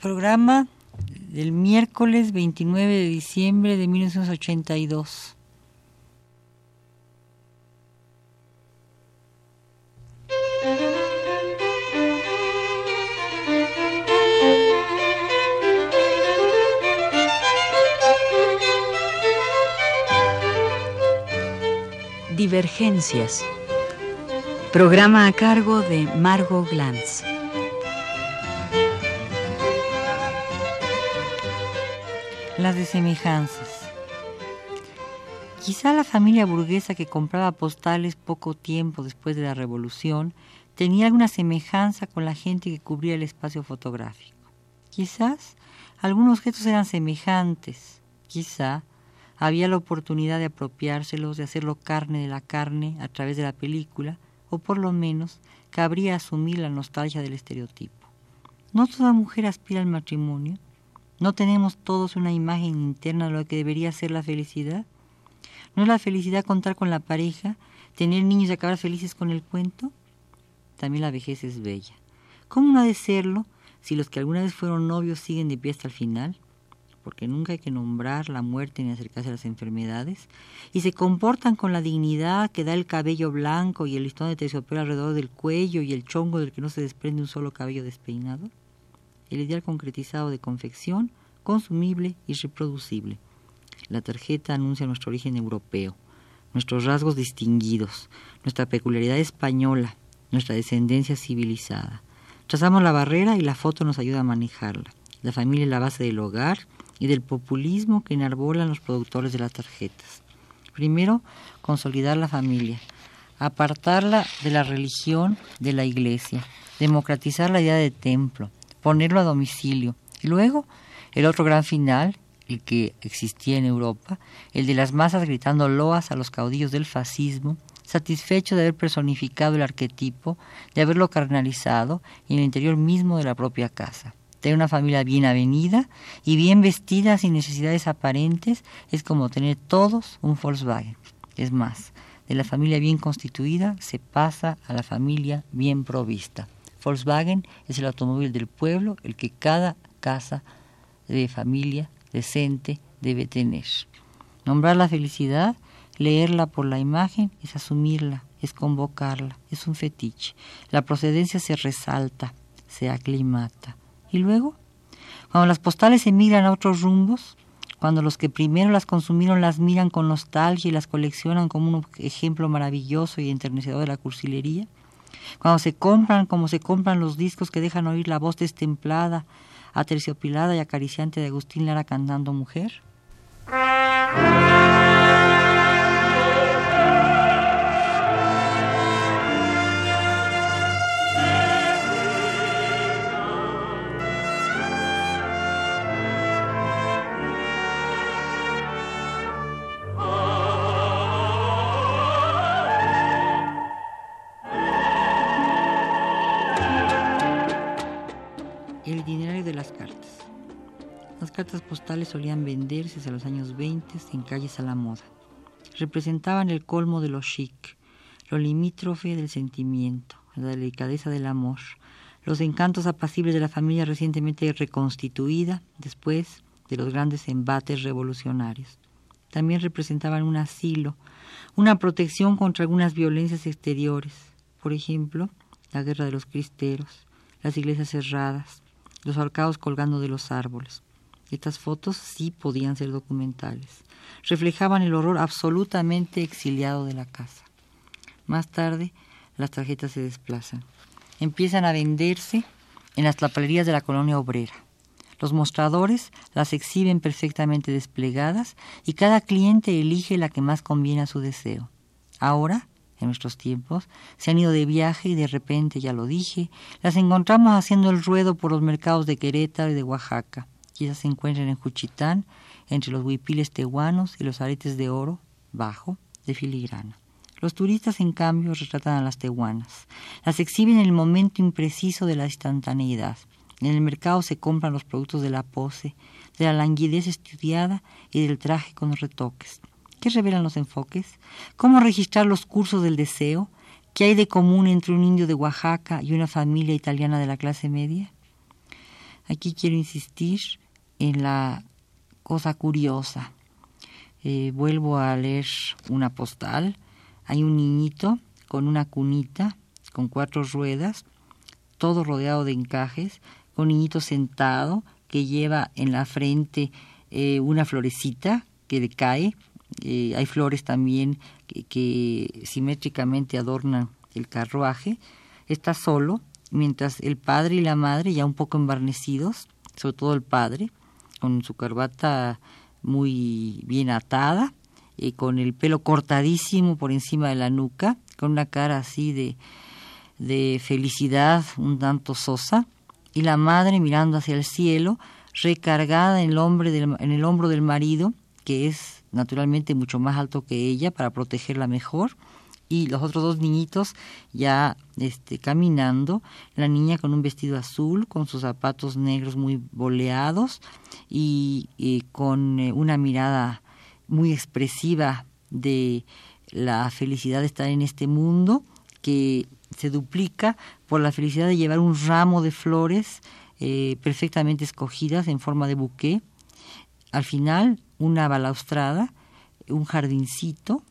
Programa del miércoles 29 de diciembre de 1982. Divergencias. Programa a cargo de Margot Glantz. Las desemejanzas. Quizá la familia burguesa que compraba postales poco tiempo después de la revolución tenía alguna semejanza con la gente que cubría el espacio fotográfico. Quizás algunos objetos eran semejantes, quizá había la oportunidad de apropiárselos, de hacerlo carne de la carne a través de la película, o por lo menos cabría asumir la nostalgia del estereotipo. No toda mujer aspira al matrimonio, no tenemos todos una imagen interna de lo que debería ser la felicidad. ¿No es la felicidad contar con la pareja, tener niños y acabar felices con el cuento? También la vejez es bella. ¿Cómo no ha de serlo si los que alguna vez fueron novios siguen de pie hasta el final? porque nunca hay que nombrar la muerte ni acercarse a las enfermedades, y se comportan con la dignidad que da el cabello blanco y el listón de terciopelo alrededor del cuello y el chongo del que no se desprende un solo cabello despeinado. El ideal concretizado de confección, consumible y reproducible. La tarjeta anuncia nuestro origen europeo, nuestros rasgos distinguidos, nuestra peculiaridad española, nuestra descendencia civilizada. Trazamos la barrera y la foto nos ayuda a manejarla. La familia es la base del hogar y del populismo que enarbolan los productores de las tarjetas. Primero, consolidar la familia, apartarla de la religión, de la iglesia, democratizar la idea de templo, ponerlo a domicilio. Y luego, el otro gran final, el que existía en Europa, el de las masas gritando loas a los caudillos del fascismo, satisfecho de haber personificado el arquetipo, de haberlo carnalizado en el interior mismo de la propia casa. Tener una familia bien avenida y bien vestida sin necesidades aparentes es como tener todos un Volkswagen. Es más, de la familia bien constituida se pasa a la familia bien provista. Volkswagen es el automóvil del pueblo, el que cada casa de familia decente debe tener. Nombrar la felicidad, leerla por la imagen, es asumirla, es convocarla, es un fetiche. La procedencia se resalta, se aclimata. Y luego, cuando las postales emigran a otros rumbos, cuando los que primero las consumieron las miran con nostalgia y las coleccionan como un ejemplo maravilloso y enternecedor de la cursilería, cuando se compran como se compran los discos que dejan oír la voz destemplada, aterciopilada y acariciante de Agustín Lara cantando mujer. Postales solían venderse hacia los años 20 en calles a la moda. Representaban el colmo de lo chic, lo limítrofe del sentimiento, la delicadeza del amor, los encantos apacibles de la familia recientemente reconstituida después de los grandes embates revolucionarios. También representaban un asilo, una protección contra algunas violencias exteriores, por ejemplo, la guerra de los cristeros, las iglesias cerradas, los ahorcados colgando de los árboles. Estas fotos sí podían ser documentales. Reflejaban el horror absolutamente exiliado de la casa. Más tarde, las tarjetas se desplazan. Empiezan a venderse en las papelerías de la colonia obrera. Los mostradores las exhiben perfectamente desplegadas y cada cliente elige la que más conviene a su deseo. Ahora, en nuestros tiempos, se han ido de viaje y de repente, ya lo dije, las encontramos haciendo el ruedo por los mercados de Querétaro y de Oaxaca. Quizás se encuentren en Juchitán, entre los huipiles tehuanos y los aretes de oro, bajo, de filigrana. Los turistas, en cambio, retratan a las tehuanas. Las exhiben en el momento impreciso de la instantaneidad. En el mercado se compran los productos de la pose, de la languidez estudiada y del traje con retoques. ¿Qué revelan los enfoques? ¿Cómo registrar los cursos del deseo? ¿Qué hay de común entre un indio de Oaxaca y una familia italiana de la clase media? Aquí quiero insistir en la cosa curiosa. Eh, vuelvo a leer una postal. Hay un niñito con una cunita, con cuatro ruedas, todo rodeado de encajes, con un niñito sentado que lleva en la frente eh, una florecita que le cae. Eh, hay flores también que, simétricamente adornan el carruaje. Está solo, mientras el padre y la madre, ya un poco embarnecidos, sobre todo el padre, con su corbata muy bien atada, y con el pelo cortadísimo por encima de la nuca, con una cara así de, de felicidad un tanto sosa, y la madre mirando hacia el cielo, recargada en el, hombre en el hombro del marido, que es naturalmente mucho más alto que ella para protegerla mejor, y los otros dos niñitos ya este, caminando, la niña con un vestido azul, con sus zapatos negros muy boleados y, con eh, una mirada muy expresiva de la felicidad de estar en este mundo que se duplica por la felicidad de llevar un ramo de flores eh, perfectamente escogidas en forma de buqué. Al final, una balaustrada, un jardincito,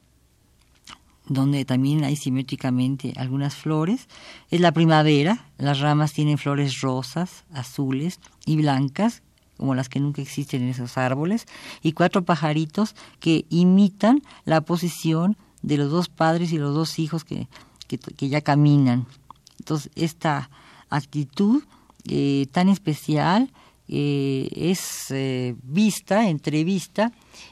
donde también hay simétricamente algunas flores. Es la primavera, las ramas tienen flores rosas, azules y blancas, como las que nunca existen en esos árboles, y cuatro pajaritos que imitan la posición de los dos padres y los dos hijos que, que, ya caminan. Entonces, esta actitud eh, tan especial eh, es eh, vista, entrevista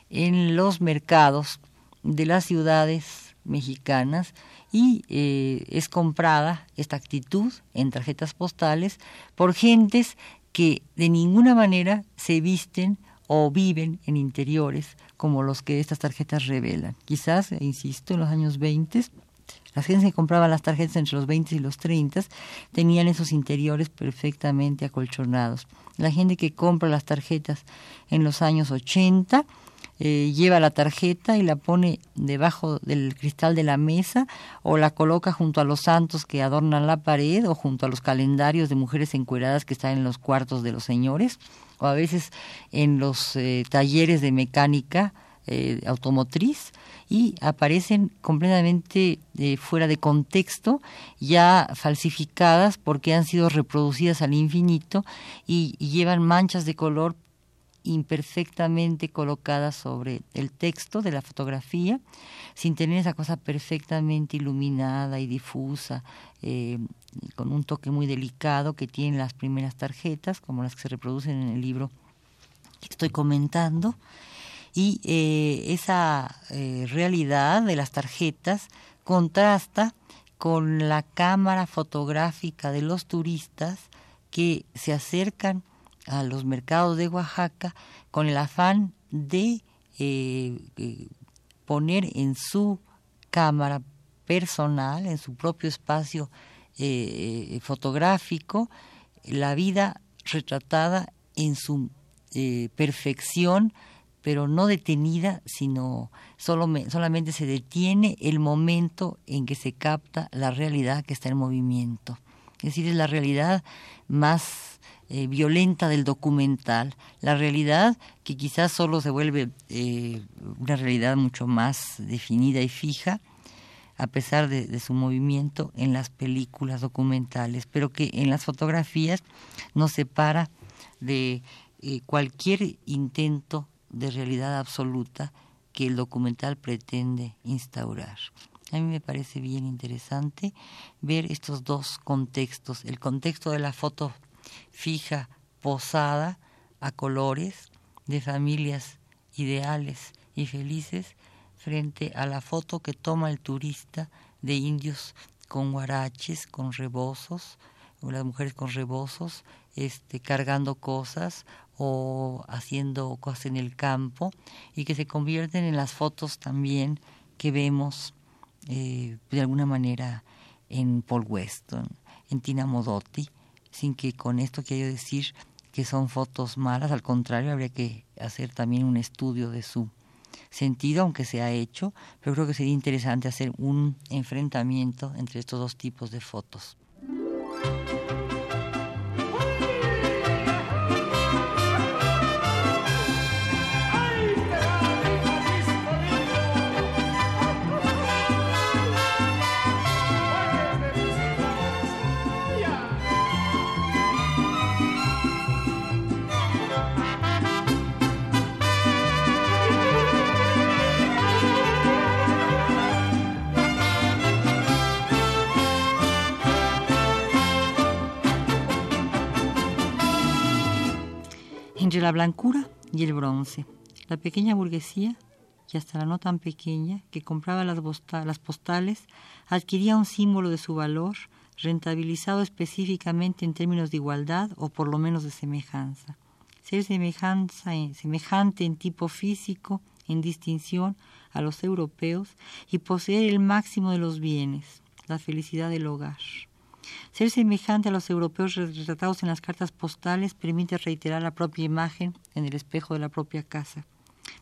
en los mercados de las ciudades mexicanas y es comprada esta actitud en tarjetas postales por gentes que de ninguna manera se visten o viven en interiores como los que estas tarjetas revelan. Quizás, insisto, en los años 20 las gentes que compraban las tarjetas entre los 20 y los 30 tenían esos interiores perfectamente acolchonados. La gente que compra las tarjetas en los años 80 eh, lleva la tarjeta y la pone debajo del cristal de la mesa o la coloca junto a los santos que adornan la pared o junto a los calendarios de mujeres encueradas que están en los cuartos de los señores o a veces en los eh, talleres de mecánica eh, automotriz y aparecen completamente eh, fuera de contexto, ya falsificadas porque han sido reproducidas al infinito y, llevan manchas de color imperfectamente colocadas sobre el texto de la fotografía, sin tener esa cosa perfectamente iluminada y difusa, eh, con un toque muy delicado que tienen las primeras tarjetas, como las que se reproducen en el libro que estoy comentando. Y eh, esa eh, realidad de las tarjetas contrasta con la cámara fotográfica de los turistas que se acercan a los mercados de Oaxaca con el afán de eh, poner en su cámara personal, en su propio espacio fotográfico, la vida retratada en su perfección pero no detenida, sino solo solamente se detiene el momento en que se capta la realidad que está en movimiento. Es decir, es la realidad más eh, violenta del documental, la realidad que quizás solo se vuelve eh, una realidad mucho más definida y fija, a pesar de, su movimiento en las películas documentales, pero que en las fotografías nos separa de eh, cualquier intento de realidad absoluta que el documental pretende instaurar. A mí me parece bien interesante ver estos dos contextos, el contexto de la foto fija, posada, a colores, de familias ideales y felices, frente a la foto que toma el turista de indios con guaraches, con rebozos, las mujeres con rebozos, este, cargando cosas o haciendo cosas en el campo y que se convierten en las fotos también que vemos eh, de alguna manera en Paul Weston, en Tina Modotti, sin que con esto quiero decir que son fotos malas, al contrario, habría que hacer también un estudio de su sentido, aunque se ha hecho, pero creo que sería interesante hacer un enfrentamiento entre estos dos tipos de fotos. Entre la blancura y el bronce. La pequeña burguesía, y hasta la no tan pequeña, que compraba las, postales, adquiría un símbolo de su valor, rentabilizado específicamente en términos de igualdad o por lo menos de semejanza. Ser semejanza, semejante en tipo físico, en distinción a los europeos, y poseer el máximo de los bienes, la felicidad del hogar. Ser semejante a los europeos retratados en las cartas postales permite reiterar la propia imagen en el espejo de la propia casa.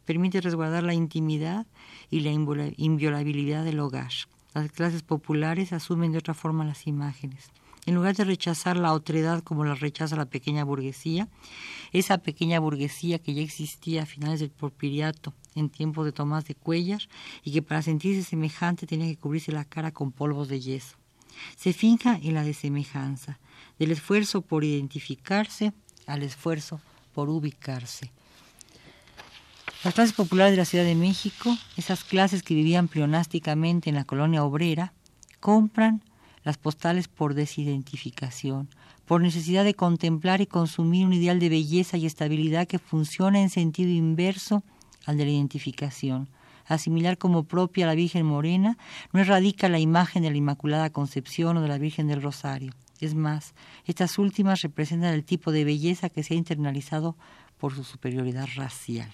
Permite resguardar la intimidad y la inviolabilidad del hogar. Las clases populares asumen de otra forma las imágenes. En lugar de rechazar la otredad como la rechaza la pequeña burguesía, esa pequeña burguesía que ya existía a finales del porpiriato en tiempos de Tomás de Cuellar y que para sentirse semejante tenía que cubrirse la cara con polvos de yeso se finja en la desemejanza, del esfuerzo por identificarse al esfuerzo por ubicarse. Las clases populares de la Ciudad de México, esas clases que vivían pleonásticamente en la colonia obrera, compran las postales por desidentificación, por necesidad de contemplar y consumir un ideal de belleza y estabilidad que funciona en sentido inverso al de la identificación asimilar como propia a la Virgen Morena, no erradica la imagen de la Inmaculada Concepción o de la Virgen del Rosario. Es más, estas últimas representan el tipo de belleza que se ha internalizado por su superioridad racial.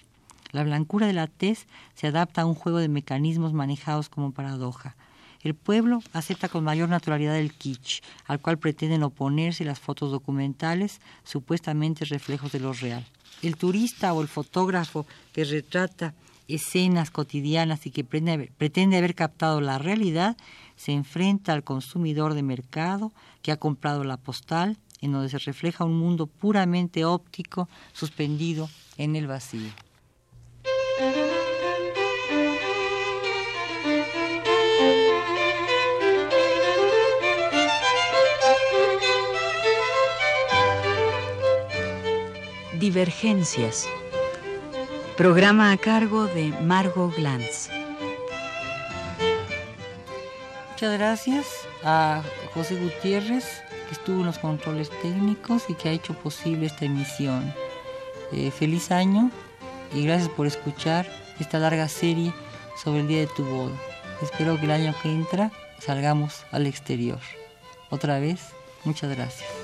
La blancura de la tez se adapta a un juego de mecanismos manejados como paradoja. El pueblo acepta con mayor naturalidad el kitsch, al cual pretenden oponerse las fotos documentales, supuestamente reflejos de lo real. El turista o el fotógrafo que retrata escenas cotidianas y que pretende, haber captado la realidad, se enfrenta al consumidor de mercado que ha comprado la postal, en donde se refleja un mundo puramente óptico suspendido en el vacío. Divergencias Programa a cargo de Margot Glantz. Muchas gracias a José Gutiérrez, que estuvo en los controles técnicos y que ha hecho posible esta emisión. Eh, feliz año y gracias por escuchar esta larga serie sobre el día de tu boda. Espero que el año que entra salgamos al exterior. Otra vez, muchas gracias.